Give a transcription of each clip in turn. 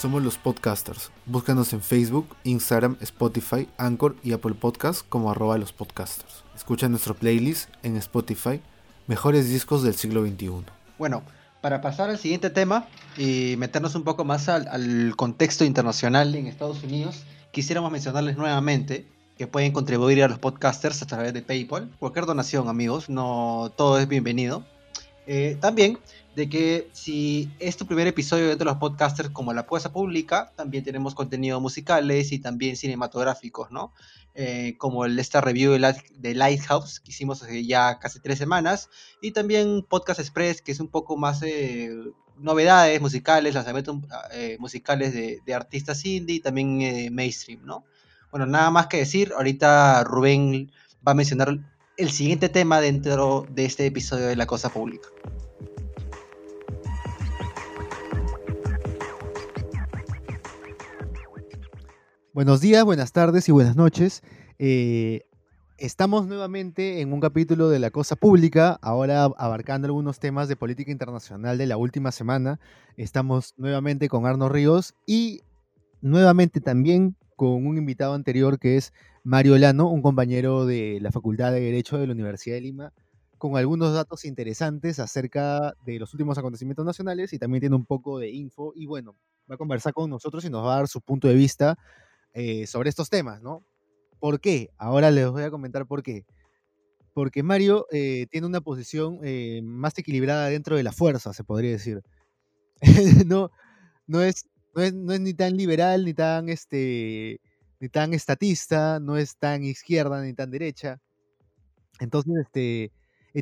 Somos los podcasters. Búscanos en Facebook, Instagram, Spotify, Anchor y Apple Podcasts como arroba los podcasters. Escucha nuestro playlist en Spotify, Mejores Discos del Siglo XXI. Bueno, para pasar al siguiente tema y meternos un poco más al, contexto internacional en Estados Unidos, quisiéramos mencionarles nuevamente que pueden contribuir a los podcasters a través de PayPal. Cualquier donación, amigos, no todo es bienvenido. Eh, también de que si es tu primer episodio dentro de los podcasters como la puesta pública, también tenemos contenido musicales y también cinematográficos, ¿no? Eh, como el, esta review de, Lighthouse que hicimos hace ya casi tres semanas, y también Podcast Express, que es un poco más eh, novedades musicales, lanzamientos eh, musicales de, de, artistas indie y también mainstream, ¿no? Bueno, nada más que decir, ahorita Rubén va a mencionar el siguiente tema dentro de este episodio de La Cosa Pública. Buenos días, buenas tardes y buenas noches. Eh, estamos nuevamente en un capítulo de La Cosa Pública, ahora abarcando algunos temas de política internacional de la última semana. Estamos nuevamente con Arno Ríos y nuevamente también con un invitado anterior que es Mario Lano, un compañero de la Facultad de Derecho de la Universidad de Lima, con algunos datos interesantes acerca de los últimos acontecimientos nacionales y también tiene un poco de info y bueno, va a conversar con nosotros y nos va a dar su punto de vista eh, sobre estos temas, ¿no? ¿Por qué? Ahora les voy a comentar por qué. Porque Mario eh, tiene una posición eh, más equilibrada dentro de la fuerza, se podría decir. no, no, es, no, es, no es ni tan liberal, ni tan, este, ni tan estatista, no es tan izquierda, ni tan derecha. Entonces, este,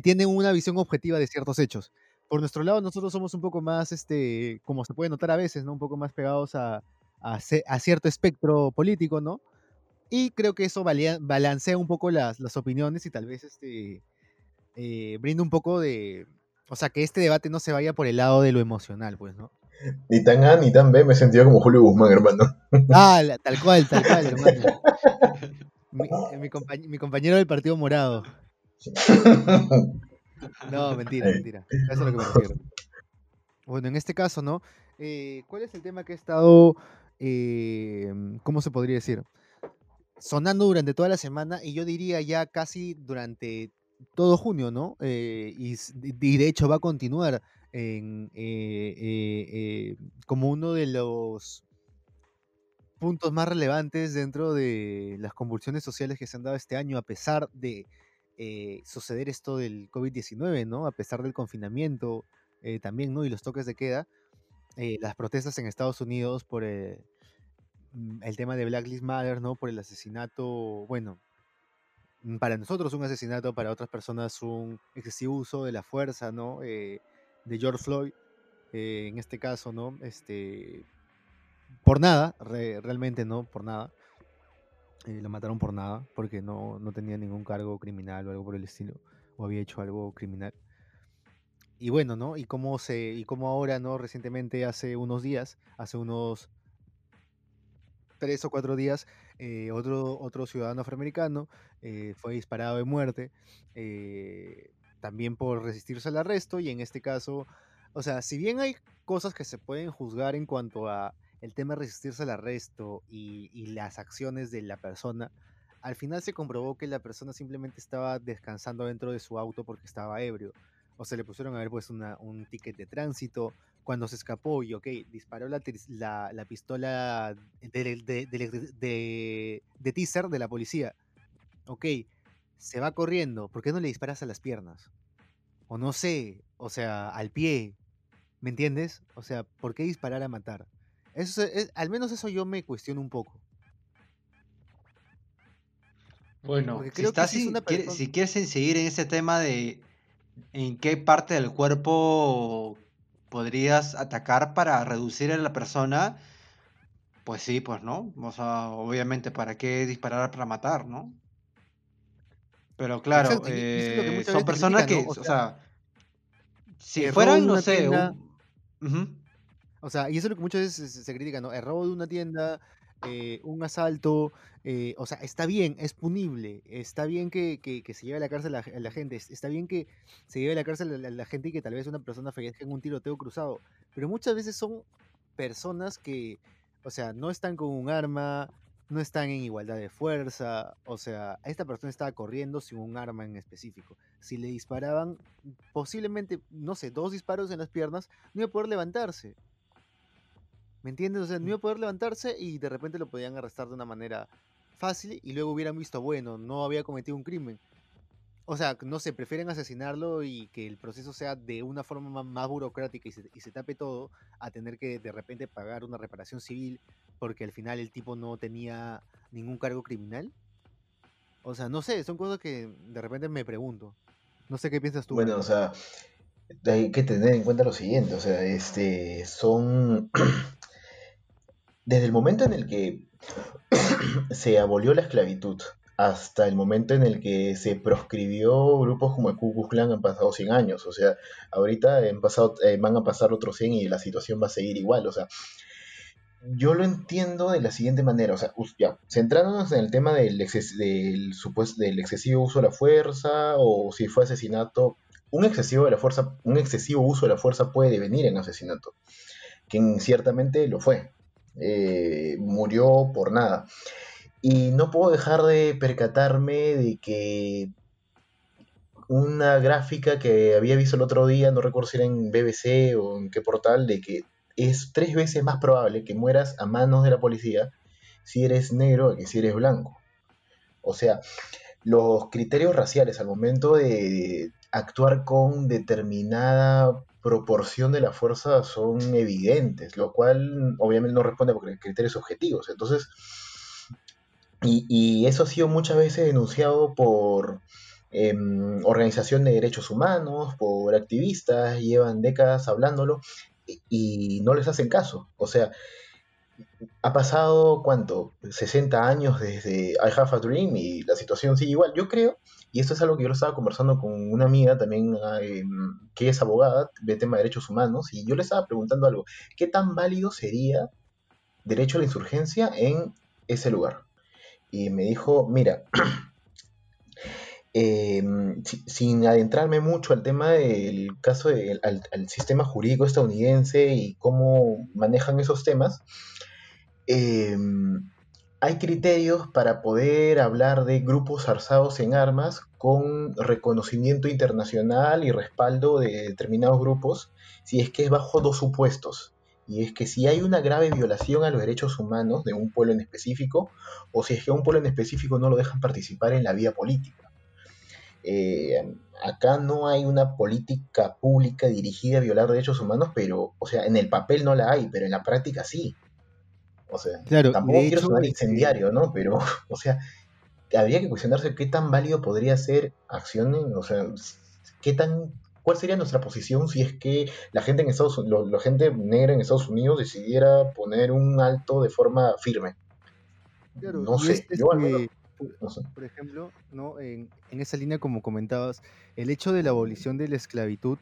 tiene una visión objetiva de ciertos hechos. Por nuestro lado, nosotros somos un poco más, este, como se puede notar a veces, ¿no? Un poco más pegados a, a, cierto espectro político, ¿no? Y creo que eso balancea un poco las, las opiniones y tal vez este, eh, brinda un poco de... O sea, que este debate no se vaya por el lado de lo emocional, pues, ¿no? Ni tan A ni tan B, me he sentido como Julio Guzmán, hermano. Ah, tal cual, tal cual, hermano. Mi, compañero del Partido Morado. No, mentira, mentira. Eso es lo que me refiero. Bueno, en este caso, ¿no? Eh, ¿Cuál es el tema que ha estado Em, ¿cómo se podría decir? Sonando durante toda la semana y yo diría ya casi durante todo junio, ¿no? Eh, y, de hecho va a continuar en, eh, eh, como uno de los puntos más relevantes dentro de las convulsiones sociales que se han dado este año, a pesar de suceder esto del COVID-19, ¿no? A pesar del confinamiento también, ¿no? Y los toques de queda. Eh, las protestas en Estados Unidos por eh, mm, el, tema de Black Lives Matter, ¿no? Por el asesinato, bueno, mm, para nosotros un asesinato, para otras personas un excesivo uso de la fuerza, ¿no? Eh, de George Floyd, en este caso, ¿no? Este, por nada, realmente no, por nada. lo mataron por nada, porque no, no tenía ningún cargo criminal o algo por el estilo, o había hecho algo criminal y bueno, ¿no? Y cómo se, y cómo ahora, ¿no? Recientemente, hace unos días, hace unos tres o cuatro días, eh, otro, otro ciudadano afroamericano eh, fue disparado de muerte, eh, también por resistirse al arresto, y en este caso, o sea, si bien hay cosas que se pueden juzgar en cuanto a el tema de resistirse al arresto y, las acciones de la persona, al final se comprobó que la persona simplemente estaba descansando dentro de su auto porque estaba ebrio o se le pusieron a ver pues un ticket de tránsito, cuando se escapó y ok, disparó la, la, pistola de, teaser de la policía. Ok, se va corriendo, ¿por qué no le disparas a las piernas? O no sé, o sea, al pie, ¿me entiendes? O sea, ¿por qué disparar a matar? Eso es, al menos eso yo me cuestiono un poco. Bueno, si, si quieres seguir en ese tema de en qué parte del cuerpo podrías atacar para reducir a la persona, pues sí, pues no. O sea, obviamente, ¿para qué disparar para matar, no? Pero claro, eh, son personas que, o sea, si fueran, no sé, O sea, y eso es lo que muchas veces se, critica, ¿no? El robo de una tienda, eh, un asalto, eh, o sea, está bien, es punible, está bien que, se lleve a la cárcel a la, gente, está bien que se lleve a la cárcel a la, gente y que tal vez una persona fallezca en un tiroteo cruzado, pero muchas veces son personas que, o sea, no están con un arma, no están en igualdad de fuerza, o sea, esta persona estaba corriendo sin un arma en específico. Si le disparaban, posiblemente, no sé, dos disparos en las piernas, no iba a poder levantarse. ¿Me entiendes? O sea, no iba a poder levantarse y de repente lo podían arrestar de una manera fácil y luego hubieran visto, bueno, no había cometido un crimen. O sea, no sé, prefieren asesinarlo y que el proceso sea de una forma más, burocrática y se, y se tape todo a tener que de repente pagar una reparación civil porque al final el tipo no tenía ningún cargo criminal. O sea, no sé, son cosas que de repente me pregunto. No sé qué piensas tú. Bueno, o sea, hay que tener en cuenta lo siguiente, o sea, este, son... Desde el momento en el que se abolió la esclavitud hasta el momento en el que se proscribió grupos como el Ku Klux Klan han pasado 100 años, o sea, ahorita han pasado, eh, van a pasar otros 100 y la situación va a seguir igual, o sea, yo lo entiendo de la siguiente manera, o sea, ya, centrándonos en el tema del, del, supuesto, del excesivo uso de la fuerza o si fue asesinato, un excesivo, de la fuerza, un excesivo uso de la fuerza puede devenir en asesinato, que ciertamente lo fue, eh, murió por nada. Y no puedo dejar de percatarme de que una gráfica que había visto el otro día, no recuerdo si era en BBC o en qué portal, de que es tres veces más probable que mueras a manos de la policía si eres negro que si eres blanco. O sea, los criterios raciales al momento de actuar con determinada proporción de la fuerza son evidentes, lo cual obviamente no responde a criterios objetivos. Entonces, y, eso ha sido muchas veces denunciado por eh, organización de derechos humanos, por activistas, llevan décadas hablándolo, y no les hacen caso. O sea, ha pasado, ¿cuánto? 60 años desde I Have a Dream y la situación sigue igual. Yo creo, y esto es algo que yo estaba conversando con una amiga también eh, que es abogada de tema de derechos humanos, y yo le estaba preguntando algo, ¿qué tan válido sería derecho a la insurgencia en ese lugar? Y me dijo, mira, Em, sin adentrarme mucho al tema del caso del al, sistema jurídico estadounidense y cómo manejan esos temas, em, hay criterios para poder hablar de grupos arzados en armas con reconocimiento internacional y respaldo de determinados grupos, si es que es bajo dos supuestos. Y es que si hay una grave violación a los derechos humanos de un pueblo en específico, o si es que a un pueblo en específico no lo dejan participar en la vida política. Eh, acá no hay una política pública dirigida a violar derechos humanos, pero, o sea, en el papel no la hay, pero en la práctica sí. O sea, tampoco quiero sonar este incendiario, ¿no? Pero, o sea, habría que cuestionarse qué tan válido podría ser acciones, o sea, qué tan ¿Cuál sería nuestra posición si es que la gente en Estados la gente negra en Estados Unidos decidiera poner un alto de forma firme? no sé, yo por ejemplo, ¿no? En, esa línea, como comentabas, el hecho de la abolición de la esclavitud,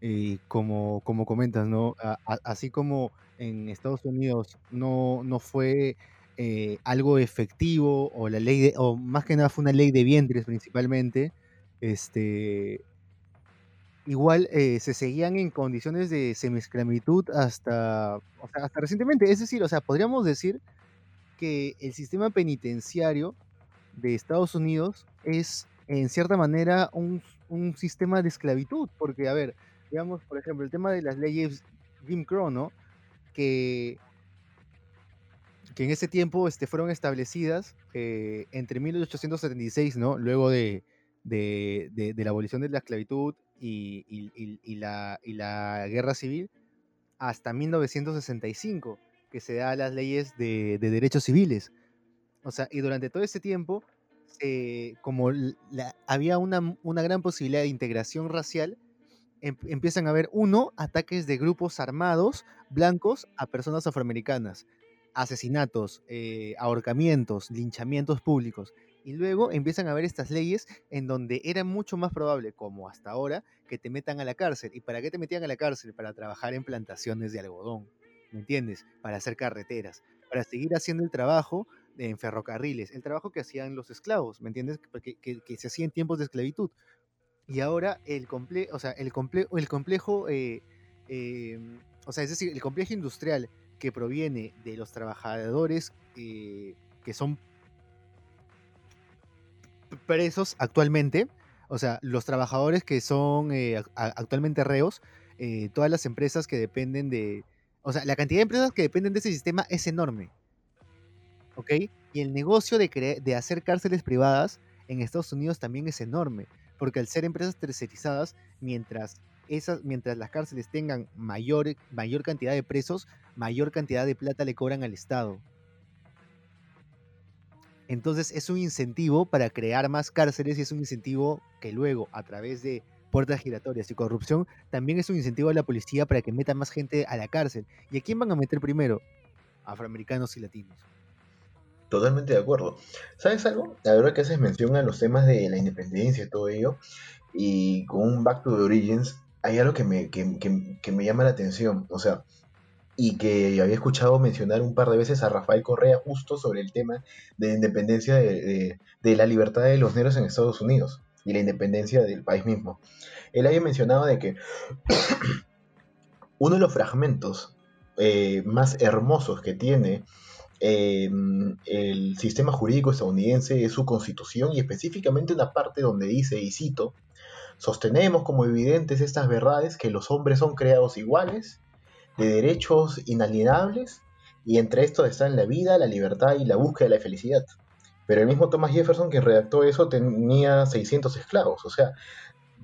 eh, como, como comentas, ¿no? así como en Estados Unidos no, no fue eh, algo efectivo, o la ley de, o más que nada fue una ley de vientres principalmente, este, igual eh, se seguían en condiciones de semi-esclavitud hasta, hasta recientemente. Es decir, o sea, podríamos decir que el sistema penitenciario de Estados Unidos es, en cierta manera, un, sistema de esclavitud, porque, a ver, digamos, por ejemplo, el tema de las leyes Jim Crow, ¿no? Que, que en ese tiempo este, fueron establecidas eh, entre 1876, ¿no? Luego de, de, la abolición de la esclavitud y, la, y la guerra civil, hasta 1965, que se da las leyes de derechos civiles. O sea, y durante todo ese tiempo, eh, como había una, gran posibilidad de integración racial, em, empiezan a haber, uno, ataques de grupos armados blancos a personas afroamericanas, asesinatos, eh, ahorcamientos, linchamientos públicos. Y luego empiezan a haber estas leyes en donde era mucho más probable, como hasta ahora, que te metan a la cárcel. ¿Y para qué te metían a la cárcel? Para trabajar en plantaciones de algodón, ¿me entiendes? Para hacer carreteras, para seguir haciendo el trabajo en ferrocarriles, el trabajo que hacían los esclavos, ¿me entiendes? Que, que, se hacía en tiempos de esclavitud. Y ahora el, comple o sea, el, comple el complejo, eh, em, o sea, es decir, el complejo industrial que proviene de los trabajadores eh, que son presos actualmente, o sea, los trabajadores que son eh, actualmente reos, eh, todas las empresas que dependen de, o sea, la cantidad de empresas que dependen de ese sistema es enorme. ¿Ok? Y el negocio de, de hacer cárceles privadas en Estados Unidos también es enorme, porque al ser empresas tercerizadas, mientras, esas, mientras las cárceles tengan mayor, mayor cantidad de presos, mayor cantidad de plata le cobran al Estado. Entonces es un incentivo para crear más cárceles y es un incentivo que luego, a través de puertas giratorias y corrupción, también es un incentivo a la policía para que meta más gente a la cárcel. ¿Y a quién van a meter primero? Afroamericanos y latinos. Totalmente de acuerdo. ¿Sabes algo? La verdad que haces mención a los temas de la independencia y todo ello, y con un Back to the Origins, hay algo que me, que, que me llama la atención. O sea, y que había escuchado mencionar un par de veces a Rafael Correa justo sobre el tema de la independencia de, la libertad de los negros en Estados Unidos y la independencia del país mismo. Él había mencionado de que uno de los fragmentos eh, más hermosos que tiene em, el sistema jurídico estadounidense es su constitución y específicamente una parte donde dice, y cito, sostenemos como evidentes estas verdades que los hombres son creados iguales de derechos inalienables y entre estos están la vida, la libertad y la búsqueda de la felicidad. Pero el mismo Thomas Jefferson que redactó eso tenía 600 esclavos. O sea,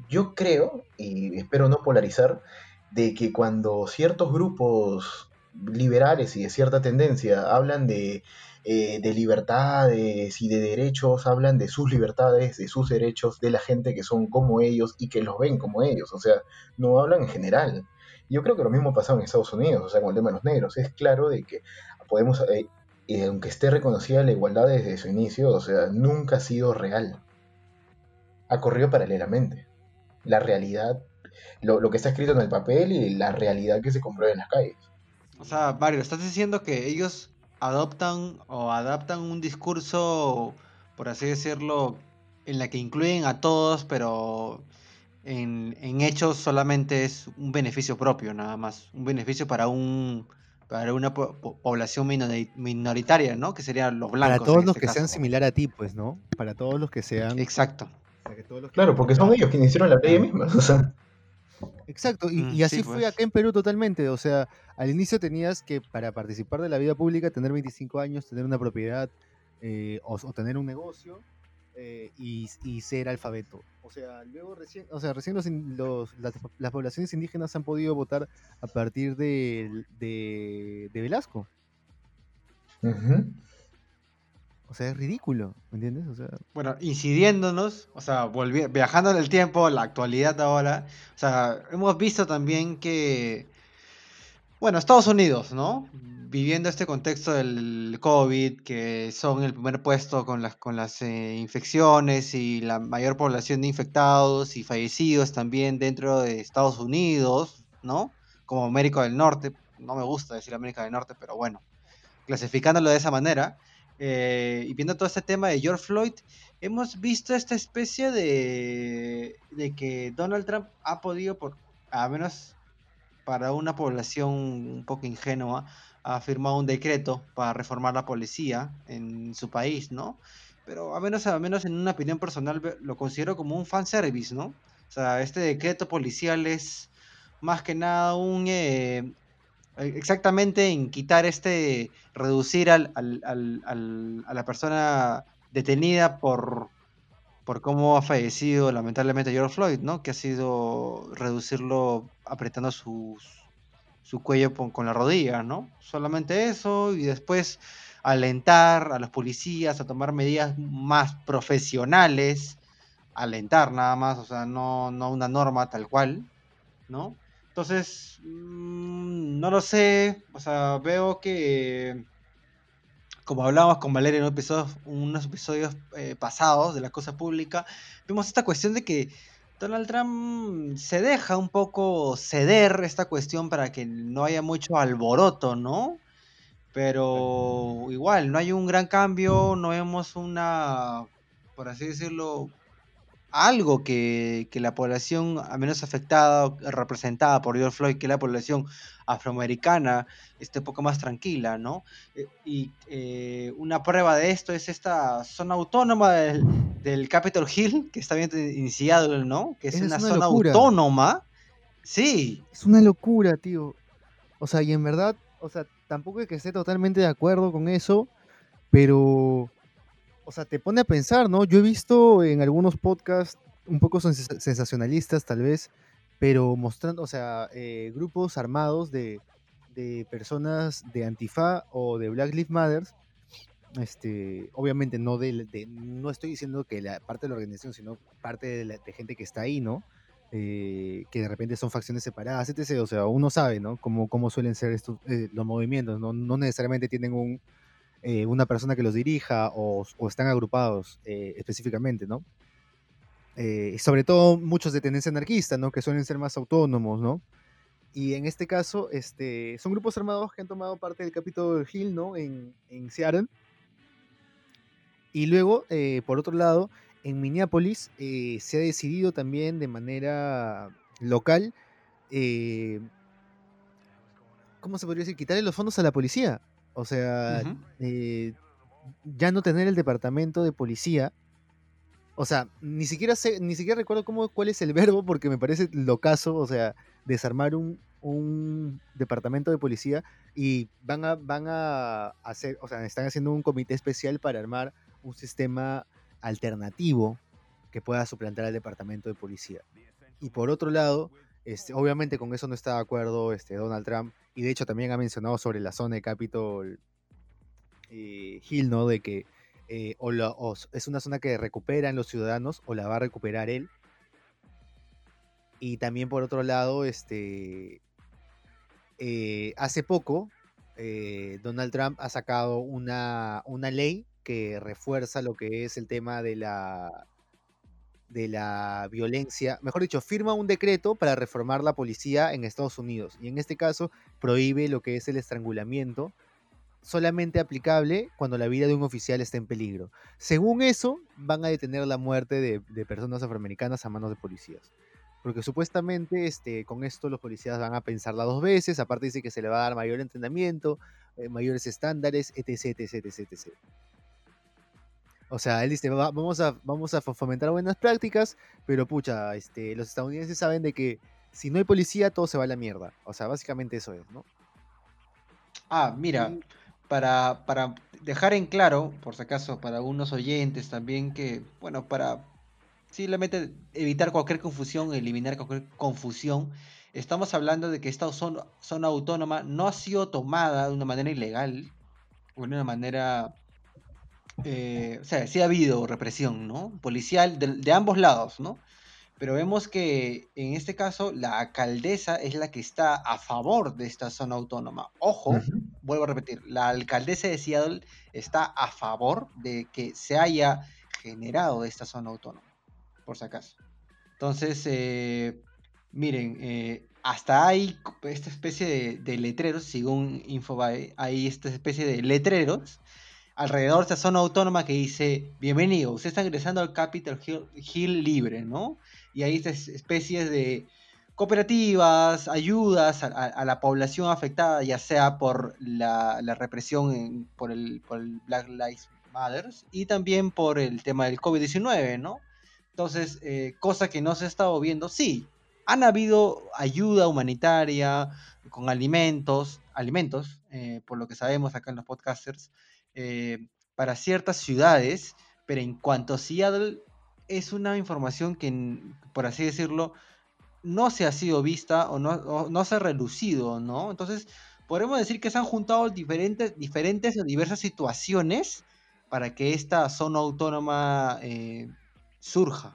yo creo, y espero no polarizar, de que cuando ciertos grupos liberales y de cierta tendencia hablan de, eh, de libertades y de derechos, hablan de sus libertades, de sus derechos, de la gente que son como ellos y que los ven como ellos. O sea, no hablan en general. Yo creo que lo mismo pasa en Estados Unidos, o sea, con el tema de los negros. Es claro de que podemos, eh, eh, aunque esté reconocida la igualdad desde su inicio, o sea, nunca ha sido real. Ha corrido paralelamente. La realidad, lo, que está escrito en el papel y la realidad que se comprueba en las calles. O sea, Mario, estás diciendo que ellos adoptan o adaptan un discurso, por así decirlo, en la que incluyen a todos, pero en, hechos solamente es un beneficio propio, nada más. Un beneficio para un para una población minoritaria, ¿no? Que serían los blancos. Para todos los este que sean similar a ti, pues, ¿no? Para todos los que sean. Exacto. claro, porque son ellos quienes hicieron la ley misma. O sea. Exacto, y, mm, así fue pues. acá en Perú totalmente. O sea, al inicio tenías que, para participar de la vida pública, tener 25 años, tener una propiedad eh, o, tener un negocio eh, y, ser alfabeto. O sea, luego recién, o sea, recién los, las, poblaciones indígenas han podido votar a partir de, de, Velasco. O sea, es ridículo, ¿me entiendes? O sea... Bueno, incidiéndonos, o sea, viajando en el tiempo, la actualidad ahora, o sea, hemos visto también que, bueno, Estados Unidos, ¿no? viviendo este contexto del COVID, que son el primer puesto con las, con las eh, infecciones y la mayor población de infectados y fallecidos también dentro de Estados Unidos, ¿no? Como América del Norte, no me gusta decir América del Norte, pero bueno, clasificándolo de esa manera, eh, y viendo todo este tema de George Floyd, hemos visto esta especie de, de que Donald Trump ha podido, por, a menos para una población un poco ingenua, ha firmado un decreto para reformar la policía en su país, ¿no? Pero a menos, a menos en una opinión personal lo considero como un fanservice, ¿no? O sea, este decreto policial es más que nada un... Eh, exactamente en quitar este, reducir al, al, al, a la persona detenida por, por cómo ha fallecido lamentablemente George Floyd, ¿no? Que ha sido reducirlo apretando sus, su cuello con, la rodilla, ¿no? Solamente eso y después alentar a los policías a tomar medidas más profesionales, alentar nada más, o sea, no, no una norma tal cual, ¿no? Entonces, mm, no lo sé, o sea, veo que, como hablábamos con Valeria en unos episodios, unos episodios eh, pasados de la cosa pública, vemos esta cuestión de que Donald Trump se deja un poco ceder esta cuestión para que no haya mucho alboroto, ¿no? Pero igual, no hay un gran cambio, no vemos una, por así decirlo, algo que, que la población a menos afectada, representada por George Floyd, que la población afroamericana esté un poco más tranquila, ¿no? Eh, y eh, una prueba de esto es esta zona autónoma del, del Capitol Hill, que está bien iniciado, ¿no? Que es, una, zona autónoma. Sí. Es una locura, tío. O sea, y en verdad, o sea, tampoco es que esté totalmente de acuerdo con eso, pero o sea, te pone a pensar, ¿no? Yo he visto en algunos podcasts un poco sensacionalistas tal vez, pero mostrando, o sea, eh, grupos armados de, personas de Antifa o de Black Lives Matter, este, obviamente no de, no estoy diciendo que la parte de la organización, sino parte de, la, gente que está ahí, ¿no? Eh, que de repente son facciones separadas, etc. O sea, uno sabe, ¿no? Cómo, cómo suelen ser estos, eh, los movimientos, ¿no? No necesariamente tienen un, eh, una persona que los dirija o, están agrupados eh, específicamente, ¿no? Eh, sobre todo muchos de tendencia anarquista, ¿no? Que suelen ser más autónomos, ¿no? Y en este caso, este, son grupos armados que han tomado parte del Capitol Hill, ¿no? En, en Seattle. Y luego, por otro lado, en Minneapolis se ha decidido también de manera local, ¿cómo se podría decir? Quitarle los fondos a la policía. O sea, eh, ya no tener el departamento de policía. O sea, ni siquiera sé, ni siquiera recuerdo cómo, cuál es el verbo, porque me parece locazo, o sea, desarmar un, departamento de policía y van a, van a hacer, o sea, están haciendo un comité especial para armar un sistema alternativo que pueda suplantar al departamento de policía. Y por otro lado, este, obviamente con eso no está de acuerdo este, Donald Trump y de hecho también ha mencionado sobre la zona de Capitol eh, Hill, ¿no? De que eh, es una zona que recuperan los ciudadanos o la va a recuperar él. Y también por otro lado, este, eh, hace poco Donald Trump ha sacado una, una ley que refuerza lo que es el tema de la de la violencia, mejor dicho, firma un decreto para reformar la policía en Estados Unidos y en este caso prohíbe lo que es el estrangulamiento solamente aplicable cuando la vida de un oficial está en peligro. Según eso, van a detener la muerte de, personas afroamericanas a manos de policías. Porque supuestamente este, con esto los policías van a pensarla dos veces, aparte dice que se le va a dar mayor entrenamiento, eh, mayores estándares, etc, etc, etc. O sea, él dice, vamos, a, vamos a fomentar buenas prácticas, pero pucha, este, los estadounidenses saben de que si no hay policía, todo se va a la mierda. O sea, básicamente eso es, ¿no? Ah, mira, para, para dejar en claro, por si acaso, para algunos oyentes también, que, bueno, para simplemente evitar cualquier confusión, eliminar cualquier confusión, estamos hablando de que esta zona, zona autónoma no ha sido tomada de una manera ilegal, o de una manera eh, o sea, sí ha habido represión, ¿no? Policial de, ambos lados, ¿no? Pero vemos que en este caso la alcaldesa es la que está a favor de esta zona autónoma. Ojo, vuelvo a repetir, la alcaldesa de Seattle está a favor de que se haya generado esta zona autónoma, por si acaso. Entonces, eh, miren, eh, hasta hay esta especie de, de letreros, según Infobae, hay esta especie de letreros alrededor de esta zona autónoma que dice, bienvenido, usted está ingresando al Capitol Hill, libre, ¿no? Y hay estas especies de cooperativas, ayudas a, la población afectada, ya sea por la, represión por, el, Black Lives Matter y también por el tema del COVID-19, ¿no? Entonces, eh, cosa que no se ha estado viendo, sí, han habido ayuda humanitaria con alimentos, alimentos, eh, por lo que sabemos acá en los podcasters, eh, para ciertas ciudades, pero en cuanto a Seattle, es una información que, por así decirlo, no se ha sido vista o no, se ha relucido, ¿no? Entonces, podemos decir que se han juntado diferentes, diferentes o diversas situaciones para que esta zona autónoma eh, surja.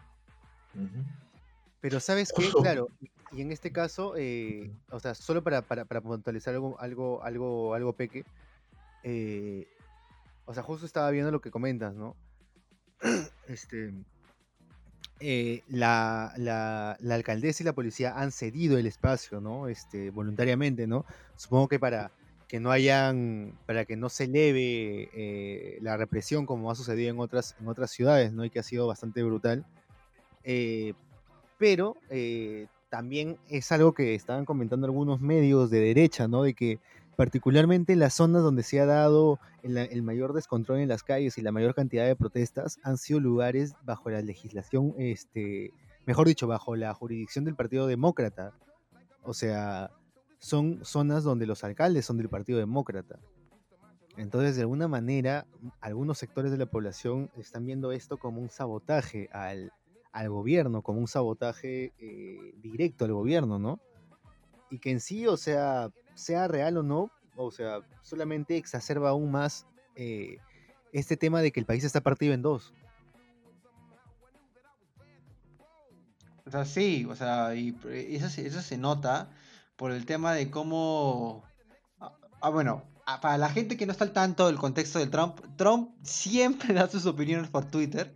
Pero sabes qué, claro, y en este caso, eh, o sea, solo para, para, puntualizar algo, algo, algo, algo peque, o sea, justo estaba viendo lo que comentas, ¿no? Este, eh, la, la, alcaldesa y la policía han cedido el espacio, ¿no? Este, voluntariamente, ¿no? Supongo que para que no hayan, para que no se eleve eh, la represión como ha sucedido en otras, en otras ciudades, ¿no? Y que ha sido bastante brutal. eh, pero también es algo que estaban comentando algunos medios de derecha, ¿no? De que particularmente las zonas donde se ha dado el, mayor descontrol en las calles y la mayor cantidad de protestas han sido lugares bajo la legislación, este, mejor dicho, bajo la jurisdicción del Partido Demócrata. O sea, son zonas donde los alcaldes son del Partido Demócrata. Entonces, de alguna manera, algunos sectores de la población están viendo esto como un sabotaje al, gobierno, como un sabotaje eh, directo al gobierno, ¿no? Y que en sí, o sea, sea real o no, o sea, solamente exacerba aún más eh, este tema de que el país está partido en dos. O sea, sí, o sea, y eso, eso se nota por el tema de cómo... Ah, ah bueno, ah, para la gente que no está al tanto del contexto del Trump, Trump siempre da sus opiniones por Twitter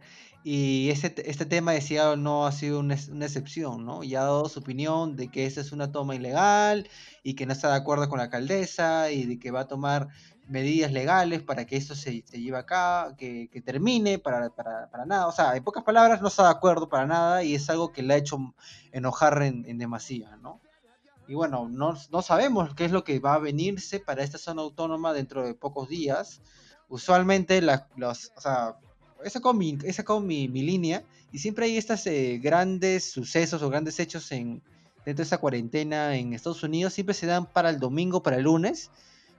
y ese, este tema decía no ha sido una, excepción, ¿no? Y ha dado su opinión de que esa es una toma ilegal y que no está de acuerdo con la alcaldesa y de que va a tomar medidas legales para que esto se, se lleve acá, que, que termine, para, para, para, nada. O sea, en pocas palabras, no está de acuerdo para nada y es algo que le ha hecho enojar en, en demasía, ¿no? Y bueno, no, no sabemos qué es lo que va a venirse para esta zona autónoma dentro de pocos días. Usualmente, la, los, o sea, he sacado mi, mi, mi, línea y siempre hay estos eh, grandes sucesos o grandes hechos en, dentro de esta cuarentena en Estados Unidos, siempre se dan para el domingo, para el lunes.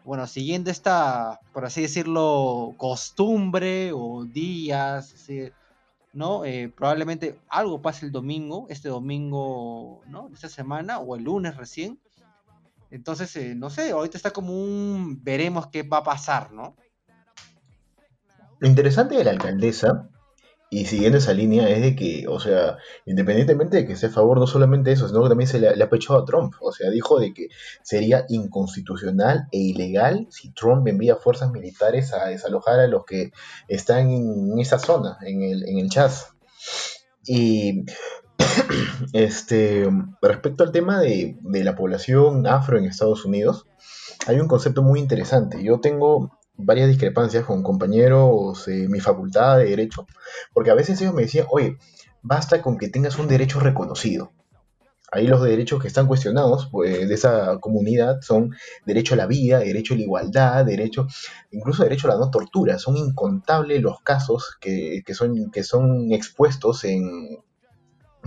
Bueno, siguiendo esta, por así decirlo, costumbre o días, ¿no? Eh, probablemente algo pase el domingo, este domingo, ¿no? Esta semana o el lunes recién. Entonces, eh, no sé, ahorita está como un veremos qué va a pasar, ¿no? Lo interesante de la alcaldesa, y siguiendo esa línea, es de que, o sea, independientemente de que esté a favor no solamente eso, sino que también se le, ha pechado a Trump. O sea, dijo de que sería inconstitucional e ilegal si Trump envía fuerzas militares a desalojar a los que están en esa zona, en el, en el. Y este, respecto al tema de, de la población afro en Estados Unidos, hay un concepto muy interesante. Yo tengo varias discrepancias con compañeros de mi facultad de Derecho, porque a veces ellos me decían, oye, basta con que tengas un derecho reconocido. Ahí los derechos que están cuestionados pues, de esa comunidad son derecho a la vida, derecho a la igualdad, derecho, incluso derecho a la no tortura. Son incontables los casos que, son, que son expuestos en,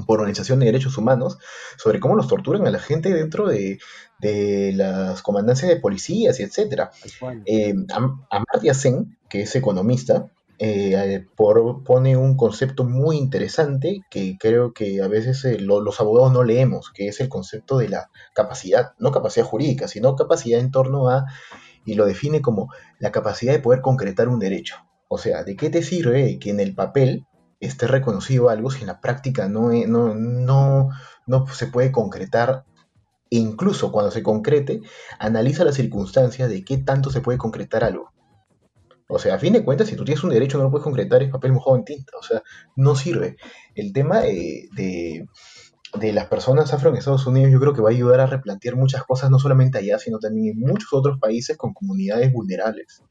por Organización de Derechos Humanos sobre cómo los torturan a la gente dentro de, las comandancias de policías y etc. Eh, Amartya Sen, que es economista, eh, pone un concepto muy interesante que creo que a veces eh, los abogados no leemos, que es el concepto de la capacidad, no capacidad jurídica, sino capacidad en torno a, y lo define como la capacidad de poder concretar un derecho. O sea, ¿de qué te sirve que en el papel esté reconocido algo si en la práctica no, no, no, no se puede concretar. E incluso cuando se concrete, analiza las circunstancias de qué tanto se puede concretar algo. O sea, a fin de cuentas, si tú tienes un derecho no lo puedes concretar, es papel mojado en tinta. O sea, no sirve. El tema de, de, las personas afro en Estados Unidos yo creo que va a ayudar a replantear muchas cosas, no solamente allá, sino también en muchos otros países con comunidades vulnerables.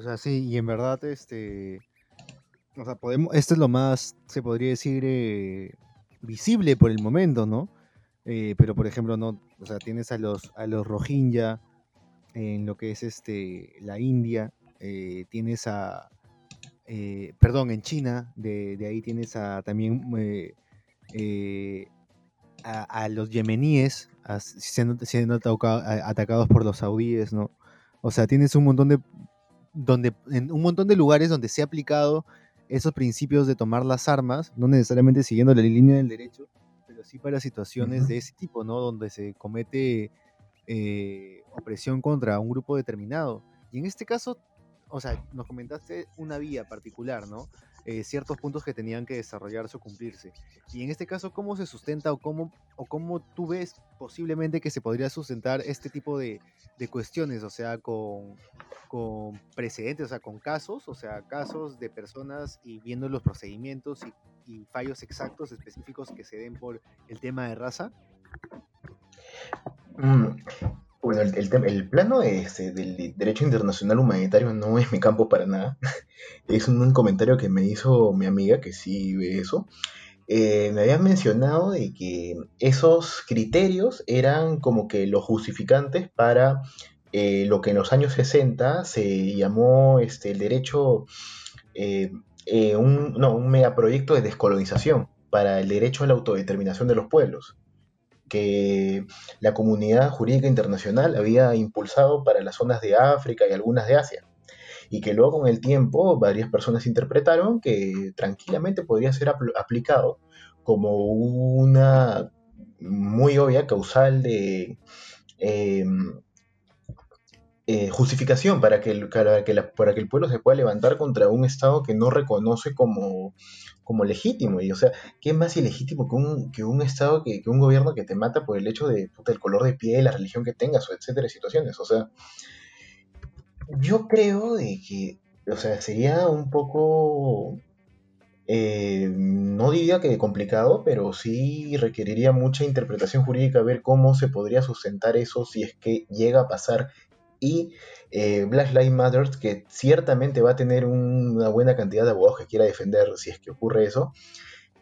O sea, sí, y en verdad, este, o sea, podemos, esto es lo más, se podría decir, eh, visible por el momento, ¿no? Eh, pero por ejemplo, no, o sea, tienes a los, a los Rohingya en lo que es este, la India, eh, tienes a, perdón, en China, de, ahí tienes a también a, los yemeníes, siendo, siendo atacados por los saudíes, ¿no? O sea, tienes un montón de donde, en un montón de lugares donde se ha aplicado esos principios de tomar las armas, no necesariamente siguiendo la línea del derecho, pero sí para situaciones de ese tipo, ¿no? Donde se comete eh, opresión contra un grupo determinado. Y en este caso, o sea, nos comentaste una vía particular, ¿no? Eh, ciertos puntos que tenían que desarrollarse o cumplirse. Y en este caso, ¿cómo se sustenta o cómo, o cómo tú ves posiblemente que se podría sustentar este tipo de, de cuestiones? O sea, con, con, precedentes, o sea, con casos, o sea, casos de personas y viendo los procedimientos y, fallos exactos, específicos que se den por el tema de raza. Mm, bueno, el, el, el plano este, del derecho internacional humanitario no es mi campo para nada. es un, comentario que me hizo mi amiga, que sí ve eso. Eh, me habían mencionado de que esos criterios eran como que los justificantes para eh, lo que en los años 60 se llamó este, el derecho, eh, un, no, un megaproyecto de descolonización para el derecho a la autodeterminación de los pueblos que la comunidad jurídica internacional había impulsado para las zonas de África y algunas de Asia. Y que luego con el tiempo varias personas interpretaron que tranquilamente podría ser aplicado como una muy obvia causal de em, eh, justificación para que, para que, para que el pueblo se pueda levantar contra un Estado que no reconoce como como legítimo. Y o sea, ¿qué más ilegítimo que un, que un Estado, que, un gobierno que te mata por el hecho de el color de piel, la religión que tengas, o etcétera, situaciones? O sea, yo creo de que, o sea, sería un poco, eh, no diría que complicado, pero sí requeriría mucha interpretación jurídica ver cómo se podría sustentar eso si es que llega a pasar y eh, Black Lives Matter, que ciertamente va a tener una buena cantidad de abogados que quiera defender si es que ocurre eso,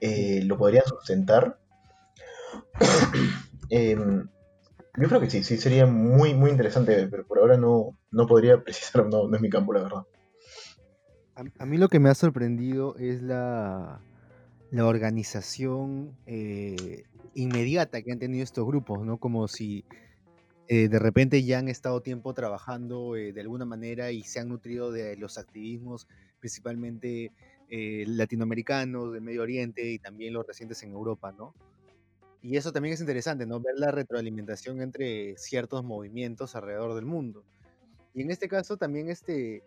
eh, lo podría sustentar. Em, yo creo que sí, sí sería muy, muy interesante, pero por ahora no, no podría precisar, no, es mi campo, la verdad. A, mí lo que me ha sorprendido es la, la organización eh, inmediata que han tenido estos grupos, ¿no? Como si eh, de repente ya han estado tiempo trabajando eh, de alguna manera y se han nutrido de los activismos, principalmente eh, latinoamericanos, del Medio Oriente y también los recientes en Europa, ¿no? Y eso también es interesante, ¿no? Ver la retroalimentación entre ciertos movimientos alrededor del mundo. Y en este caso también, este,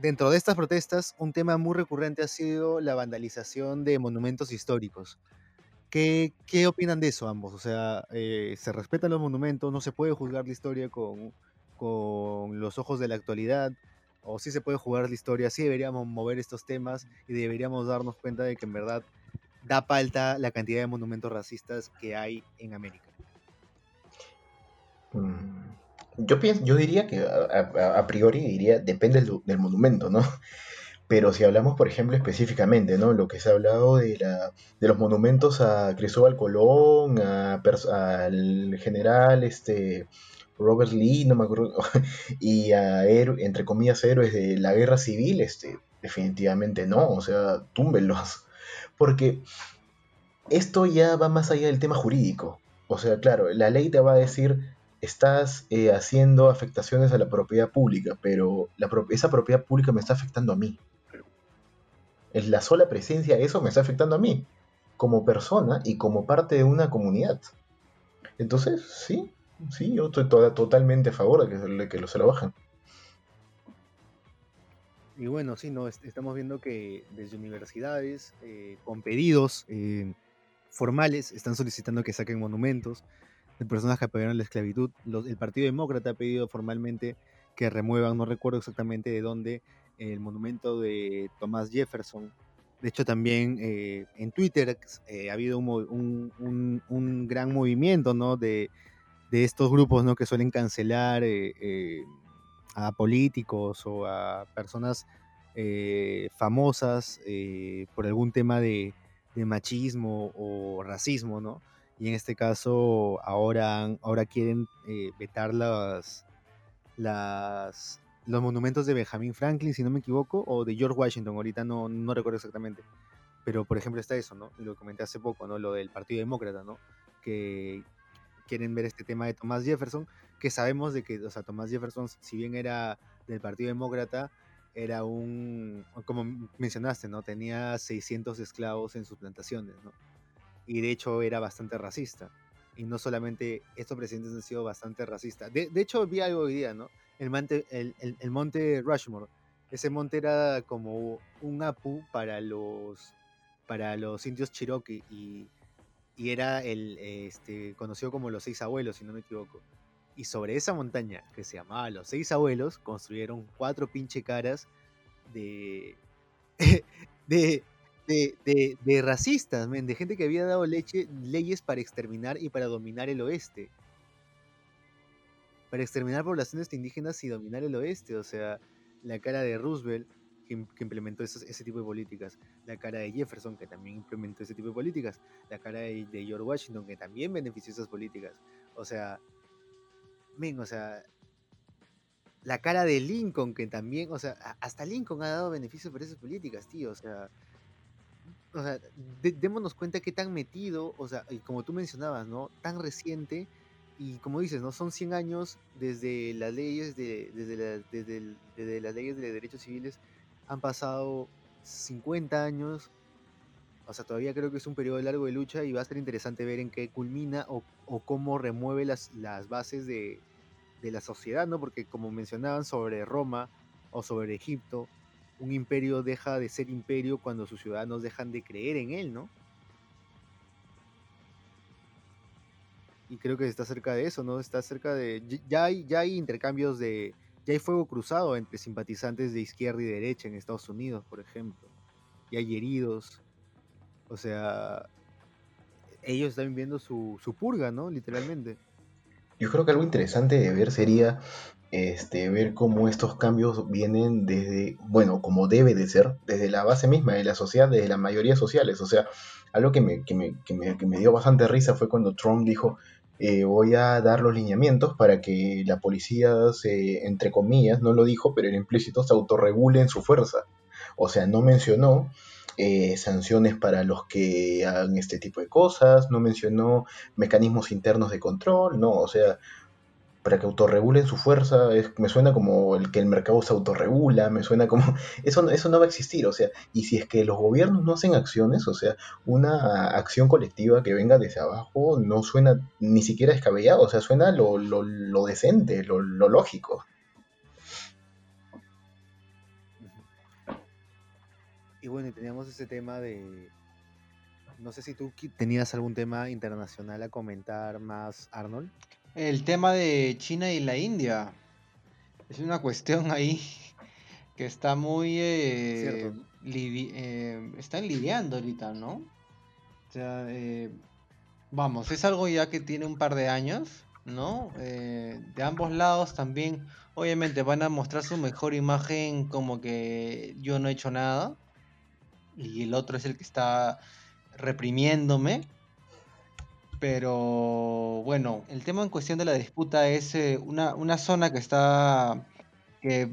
dentro de estas protestas, un tema muy recurrente ha sido la vandalización de monumentos históricos. ¿Qué, ¿Qué, opinan de eso ambos? O sea, eh, ¿se respetan los monumentos? ¿No se puede juzgar la historia con, con los ojos de la actualidad? ¿O sí se puede jugar la historia? Sí deberíamos mover estos temas y deberíamos darnos cuenta de que en verdad da falta la cantidad de monumentos racistas que hay en América. Mm, yo, pienso, yo diría que a, priori diría, depende del monumento, ¿no? Pero si hablamos, por ejemplo, específicamente, ¿no? Lo que se ha hablado de, la, de los monumentos a Cristóbal Colón, a, al general este, Robert Lee, no me acuerdo, y a, entre comillas, héroes de la guerra civil, este, definitivamente no, o sea, túmbenlos. Porque esto ya va más allá del tema jurídico. O sea, claro, la ley te va a decir, estás eh, haciendo afectaciones a la propiedad pública, pero la, esa propiedad pública me está afectando a mí es la sola presencia de eso me está afectando a mí, como persona y como parte de una comunidad. Entonces, sí, sí, yo estoy totalmente a favor de que, que lo se lo bajen. Y bueno, sí, no, estamos viendo que desde universidades, eh, con pedidos eh, formales, están solicitando que saquen monumentos de personas que apoyaron la esclavitud. el Partido Demócrata ha pedido formalmente que remuevan, no recuerdo exactamente de dónde, el monumento de Thomas Jefferson. De hecho, también eh, en Twitter eh, ha habido un, gran movimiento ¿no? de, estos grupos ¿no? que suelen cancelar eh, a políticos o a personas famosas por algún tema de, de, machismo o racismo, ¿no? Y en este caso ahora, ahora quieren vetar las, las, los monumentos de Benjamin Franklin, si no me equivoco, o de George Washington, ahorita no, no recuerdo exactamente. Pero, por ejemplo, está eso, ¿no? Lo comenté hace poco, ¿no? Lo del Partido Demócrata, ¿no? Que quieren ver este tema de Thomas Jefferson, que sabemos de que, o sea, Thomas Jefferson, si bien era del Partido Demócrata, era un, como mencionaste, ¿no? Tenía 600 esclavos en sus plantaciones, ¿no? Y de hecho era bastante racista. Y no solamente estos presidentes han sido bastante racistas. De, de hecho, vi algo hoy día, ¿no? El, el, monte Rushmore. Ese monte era como un apu para los, para los indios Cherokee y, y era el este, conocido como los seis abuelos, si no me equivoco. Y sobre esa montaña, que se llamaba Los Seis Abuelos, construyeron cuatro pinche caras de, de, de, de, racistas, de gente que había dado leche, leyes para exterminar y para dominar el oeste para exterminar poblaciones indígenas y dominar el oeste. O sea, la cara de Roosevelt, que, implementó ese tipo de políticas, la cara de Jefferson, que también implementó ese tipo de políticas, la cara de, George Washington, que también benefició esas políticas. O sea, men, o sea, la cara de Lincoln, que también, o sea, hasta Lincoln ha dado beneficios por esas políticas, tío, o sea, o sea, démonos cuenta que tan metido, o sea, y como tú mencionabas, ¿no? Tan reciente, y como dices, ¿no? Son 100 años desde las leyes de, desde, desde, las leyes de derechos civiles, han pasado 50 años, o sea, todavía creo que es un periodo largo de lucha y va a ser interesante ver en qué culmina o, o cómo remueve las, las bases de, de la sociedad, ¿no? Porque como mencionaban sobre Roma o sobre Egipto, un imperio deja de ser imperio cuando sus ciudadanos dejan de creer en él, ¿no? Y creo que está cerca de eso, ¿no? Está cerca de... Ya hay, ya hay intercambios de... Ya hay fuego cruzado entre simpatizantes de izquierda y derecha en Estados Unidos, por ejemplo. Y hay heridos. O sea, ellos están viviendo su, su purga, ¿no? Literalmente. Yo creo que algo interesante de ver sería este, ver cómo estos cambios vienen desde, bueno, como debe de ser, desde la base misma de la sociedad, desde las mayorías sociales. O sea, algo que me, que me, que me, que me dio bastante risa fue cuando Trump dijo, eh, voy a dar los lineamientos para que la policía se, entre comillas, no lo dijo, pero en implícito, se autorregule en su fuerza. O sea, no mencionó eh, sanciones para los que hagan este tipo de cosas, no mencionó mecanismos internos de control, no, o sea, para que autorregulen su fuerza, me suena como el que el mercado se autorregula, me suena como, eso, eso no va a existir, o sea, y si es que los gobiernos no hacen acciones, o sea, una acción colectiva que venga desde abajo no suena ni siquiera descabellado, o sea, suena lo, lo, decente, lo, lo lógico. Y bueno, y teníamos ese tema de. No sé si tú tenías algún tema internacional a comentar más, Arnold. El tema de China y la India. Es una cuestión ahí que está muy. Eh, eh, están lidiando ahorita, ¿no? O sea, eh, vamos, es algo ya que tiene un par de años, ¿no? de ambos lados también, obviamente, van a mostrar su mejor imagen como que yo no he hecho nada y el otro es el que está reprimiéndome. Pero bueno, el tema en cuestión de la disputa es eh, una, zona que está, que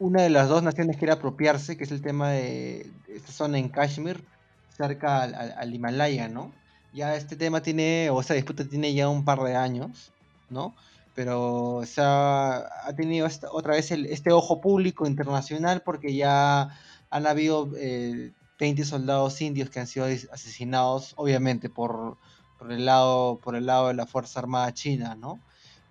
una de las dos naciones quiere apropiarse, que es el tema de esta zona en Kashmir, cerca al, Himalaya, ¿no? Ya este tema tiene, o esta disputa tiene ya un par de años, ¿no? Pero o ha tenido otra vez este ojo público internacional porque ya han habido eh, 20 soldados indios que han sido asesinados, obviamente, por, el, lado, por el lado de la Fuerza Armada China, ¿no?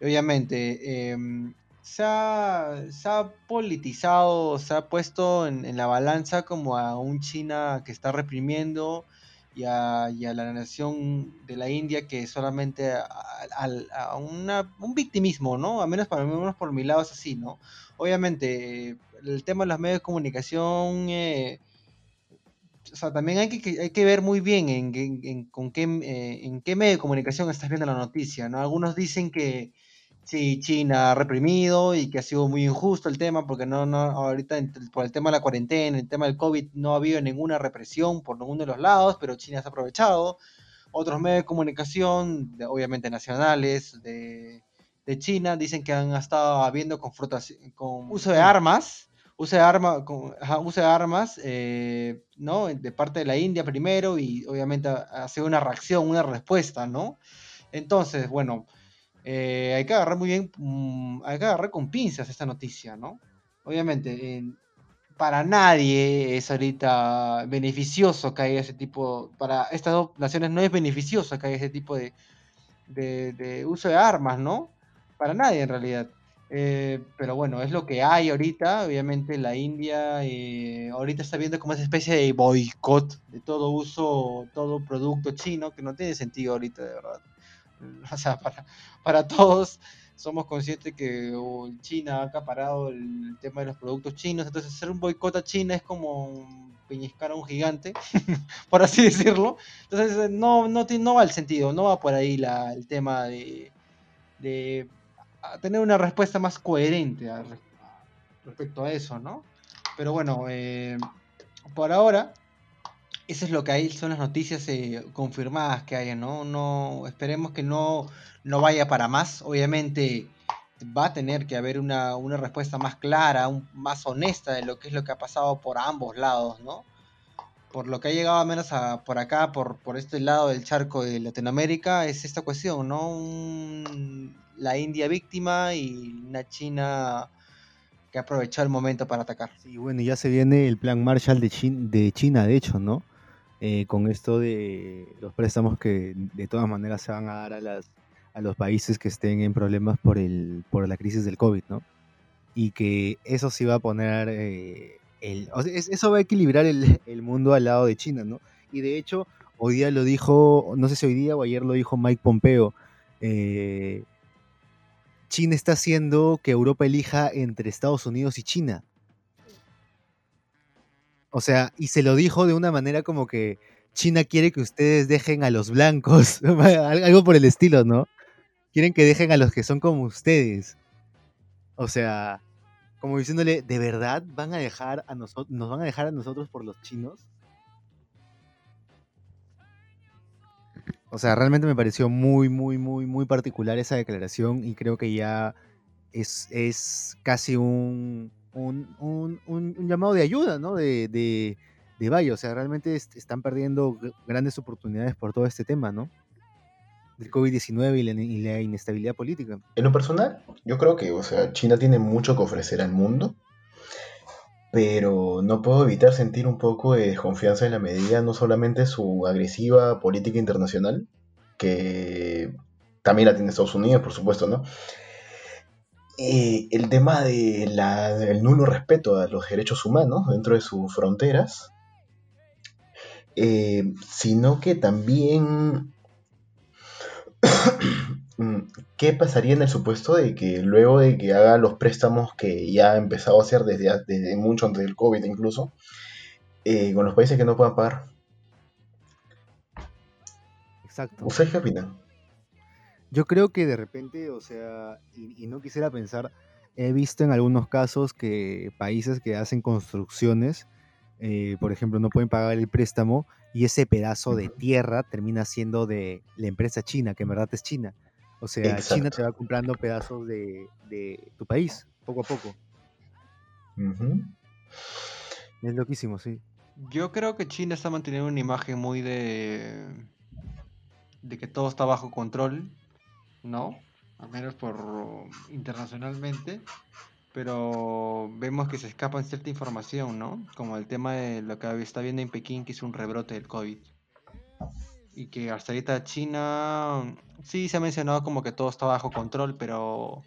obviamente, em, se, ha, politizado, se ha puesto en, la balanza como a un China que está reprimiendo y a, la nación de la India que solamente a, un victimismo, ¿no? A menos para menos por mi lado es así, ¿no? Obviamente, el tema de los medios de comunicación... Eh, o sea, también hay que, hay que ver muy bien en, con qué, eh, en qué medio de comunicación estás viendo la noticia, ¿no? Algunos dicen que sí, China ha reprimido y que ha sido muy injusto el tema, porque no, no, ahorita por el tema de la cuarentena, el tema del COVID, no ha habido ninguna represión por ninguno de los lados, pero China se ha aprovechado. Otros medios de comunicación, obviamente nacionales, de, de China, dicen que han estado habiendo confrontación con uso de armas usa, arma, armas, eh, ¿no? De parte de la India primero y obviamente hace una reacción, una respuesta, ¿no? Entonces, bueno, eh, hay que agarrar muy bien, mm, hay que agarrar con pinzas esta noticia, ¿no? Obviamente, para nadie es ahorita beneficioso que haya ese tipo, para estas dos naciones no es beneficioso que haya ese tipo de, de uso de armas, ¿no? Para nadie en realidad. Eh, pero bueno, es lo que hay ahorita. Obviamente la India eh, ahorita está viendo como esa especie de boicot de todo uso, todo producto chino, que no tiene sentido ahorita, de verdad. O sea, para, todos somos conscientes que China ha acaparado el tema de los productos chinos, entonces hacer un boicot a China es como peñiscar a un gigante, por así decirlo. Entonces no, no, no va el sentido, no va por ahí la, el tema de, de a tener una respuesta más coherente respecto a eso, ¿no? Pero bueno, eh, por ahora, eso es lo que hay, son las noticias eh, confirmadas que hay, ¿no? no esperemos que no, no vaya para más. Obviamente va a tener que haber una, una respuesta más clara, más honesta de lo que es lo que ha pasado por ambos lados, ¿no? Por lo que ha llegado a menos a, por acá, por, por este lado del charco de Latinoamérica, es esta cuestión, ¿no? La India víctima y una China que aprovechó el momento para atacar. Sí, bueno, ya se viene el plan Marshall de, de China, de hecho, ¿no? Eh, con esto de los préstamos que de todas maneras se van a dar a, las, a los países que estén en problemas por, el, por la crisis del COVID, ¿no? Y que eso sí va a poner, eh, el, eso va a equilibrar el, el, mundo al lado de China, ¿no? Y de hecho, hoy día lo dijo, no sé si hoy día o ayer lo dijo Mike Pompeo, eh, China está haciendo que Europa elija entre Estados Unidos y China. O sea, y se lo dijo de una manera como que China quiere que ustedes dejen a los blancos, algo por el estilo, ¿no? Quieren que dejen a los que son como ustedes. O sea, como diciéndole, ¿de verdad van a dejar a nosotros, nos van a dejar a nosotros por los chinos? O sea, realmente me pareció muy, muy, muy, muy particular esa declaración y creo que ya es, es casi un, un, llamado de ayuda, ¿no? De, de, de vaya, o sea, realmente están perdiendo grandes oportunidades por todo este tema, ¿no? Del COVID-19 y, la, inestabilidad política. En lo personal, yo creo que, o sea, China tiene mucho que ofrecer al mundo pero no puedo evitar sentir un poco de desconfianza en la medida, no solamente su agresiva política internacional, que también la tiene Estados Unidos, por supuesto, ¿no? Eh, el tema del nulo respeto a los derechos humanos dentro de sus fronteras, eh, sino que también ¿Qué pasaría en el supuesto de que luego de que haga los préstamos que ya ha empezado a hacer desde, desde mucho antes del COVID incluso, eh, con los países que no puedan pagar? Exacto. ¿Ustedes qué opinan? Yo creo que de repente, o sea, y, no quisiera pensar, he visto en algunos casos que países que hacen construcciones, eh, por ejemplo, no pueden pagar el préstamo y ese pedazo de tierra termina siendo de la empresa china, que en verdad es China. O sea, China te va comprando pedazos de, tu país, poco a poco. Es loquísimo, sí. Yo creo que China está manteniendo una imagen muy de. de que todo está bajo control, ¿no? Al menos por internacionalmente. Pero vemos que se escapa cierta información, ¿no? Como el tema de lo que está viendo en Pekín, que es un rebrote del COVID y que hasta ahorita China sí se ha mencionado como que todo está bajo control, pero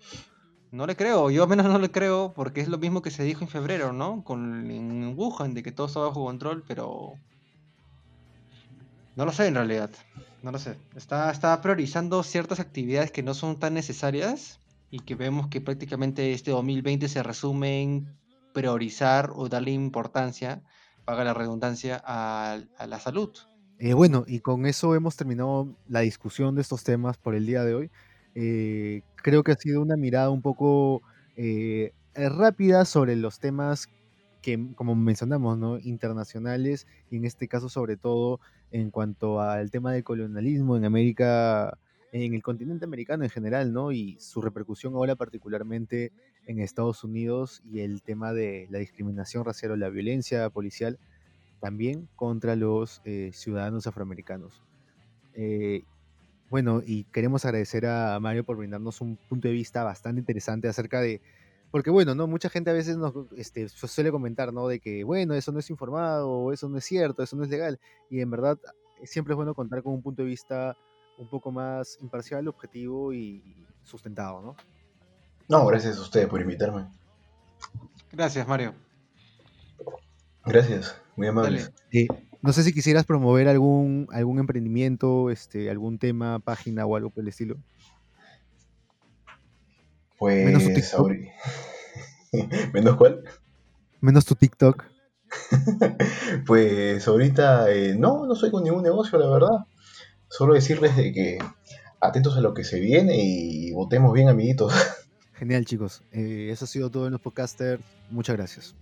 no le creo, yo al menos no le creo porque es lo mismo que se dijo en febrero, ¿no? Con en Wuhan de que todo está bajo control, pero no lo sé en realidad, no lo sé. Está, está priorizando ciertas actividades que no son tan necesarias y que vemos que prácticamente este 2020 se resume en priorizar o darle importancia, paga la redundancia, a la salud. Eh, bueno, y con eso hemos terminado la discusión de estos temas por el día de hoy. Eh, creo que ha sido una mirada un poco eh, rápida sobre los temas que, como mencionamos, ¿no? internacionales y en este caso sobre todo en cuanto al tema del colonialismo en América, en el continente americano en general, ¿no? Y su repercusión ahora particularmente en Estados Unidos y el tema de la discriminación racial o la violencia policial también contra los eh, ciudadanos afroamericanos. Eh, bueno, y queremos agradecer a Mario por brindarnos un punto de vista bastante interesante acerca de, porque bueno, ¿no? Mucha gente a veces nos este, suele comentar, ¿no? De que, bueno, eso no es informado, eso no es cierto, eso no es legal, y en verdad siempre es bueno contar con un punto de vista un poco más imparcial, objetivo y sustentado, ¿no? No, gracias a ustedes por invitarme. Gracias, Mario. Gracias. Muy amable. no sé si quisieras promover algún, algún emprendimiento, este, algún tema, página o algo por el estilo. Pues Menos tu ¿Menos cuál? Menos tu TikTok. pues ahorita eh, no, no soy con ningún negocio, la verdad. Solo decirles de que atentos a lo que se viene y votemos bien, amiguitos. Genial, chicos. Eh, eso ha sido todo en los podcasters. Muchas gracias.